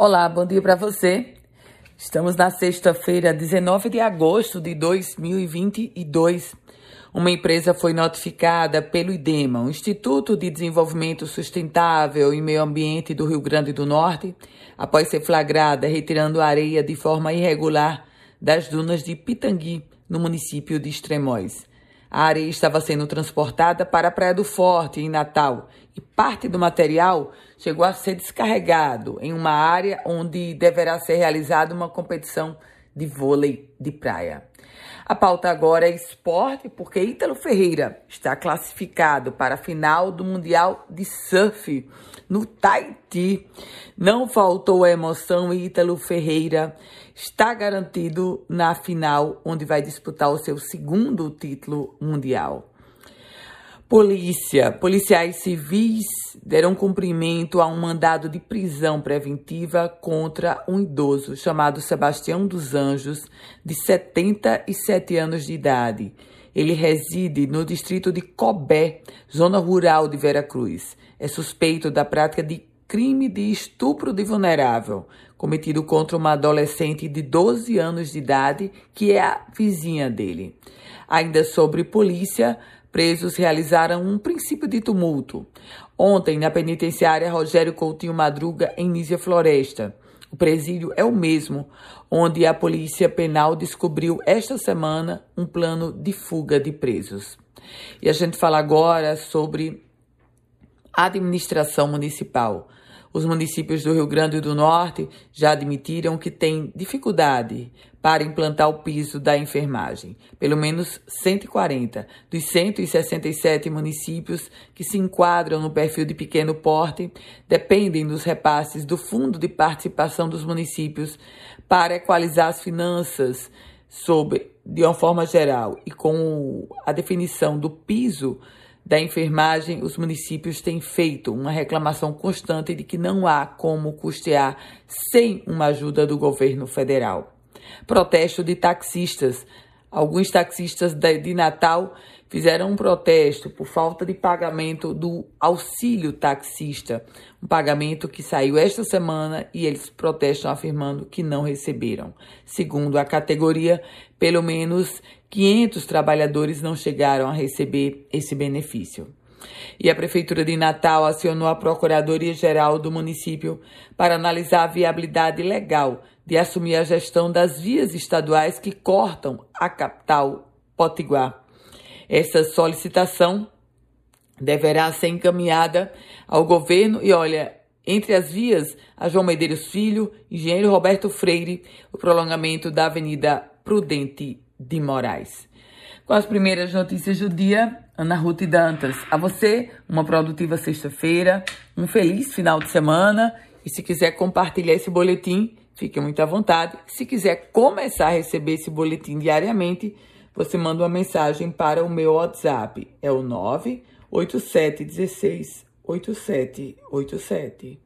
Olá, bom dia para você. Estamos na sexta-feira, 19 de agosto de 2022. Uma empresa foi notificada pelo IDEMA, o Instituto de Desenvolvimento Sustentável e Meio Ambiente do Rio Grande do Norte, após ser flagrada retirando areia de forma irregular das dunas de Pitangui, no município de Extremóis. A areia estava sendo transportada para a Praia do Forte, em Natal, e parte do material chegou a ser descarregado em uma área onde deverá ser realizada uma competição de vôlei de praia. A pauta agora é esporte, porque Ítalo Ferreira está classificado para a final do Mundial de Surf no Tahiti. Não faltou a emoção e Ítalo Ferreira está garantido na final, onde vai disputar o seu segundo título mundial. Polícia. Policiais civis deram cumprimento a um mandado de prisão preventiva contra um idoso chamado Sebastião dos Anjos, de 77 anos de idade. Ele reside no distrito de Cobé, zona rural de Veracruz. É suspeito da prática de crime de estupro de vulnerável, cometido contra uma adolescente de 12 anos de idade, que é a vizinha dele. Ainda sobre polícia, Presos realizaram um princípio de tumulto. Ontem, na penitenciária Rogério Coutinho Madruga, em Nízia Floresta. O presídio é o mesmo, onde a Polícia Penal descobriu esta semana um plano de fuga de presos. E a gente fala agora sobre administração municipal. Os municípios do Rio Grande do Norte já admitiram que têm dificuldade para implantar o piso da enfermagem. Pelo menos 140 dos 167 municípios que se enquadram no perfil de pequeno porte dependem dos repasses do Fundo de Participação dos Municípios para equalizar as finanças sob, de uma forma geral e com a definição do piso da enfermagem, os municípios têm feito uma reclamação constante de que não há como custear sem uma ajuda do governo federal. Protesto de taxistas. Alguns taxistas de Natal fizeram um protesto por falta de pagamento do auxílio taxista, um pagamento que saiu esta semana e eles protestam afirmando que não receberam. Segundo a categoria, pelo menos 500 trabalhadores não chegaram a receber esse benefício. E a Prefeitura de Natal acionou a Procuradoria-Geral do município para analisar a viabilidade legal de assumir a gestão das vias estaduais que cortam a capital Potiguar. Essa solicitação deverá ser encaminhada ao governo e, olha, entre as vias, a João Medeiros Filho, Engenheiro Roberto Freire, o prolongamento da Avenida Prudente de Moraes. Com as primeiras notícias do dia, Ana Ruth Dantas. A você, uma produtiva sexta-feira, um feliz final de semana. E se quiser compartilhar esse boletim, fique muito à vontade. Se quiser começar a receber esse boletim diariamente, você manda uma mensagem para o meu WhatsApp. É o 98716 8787.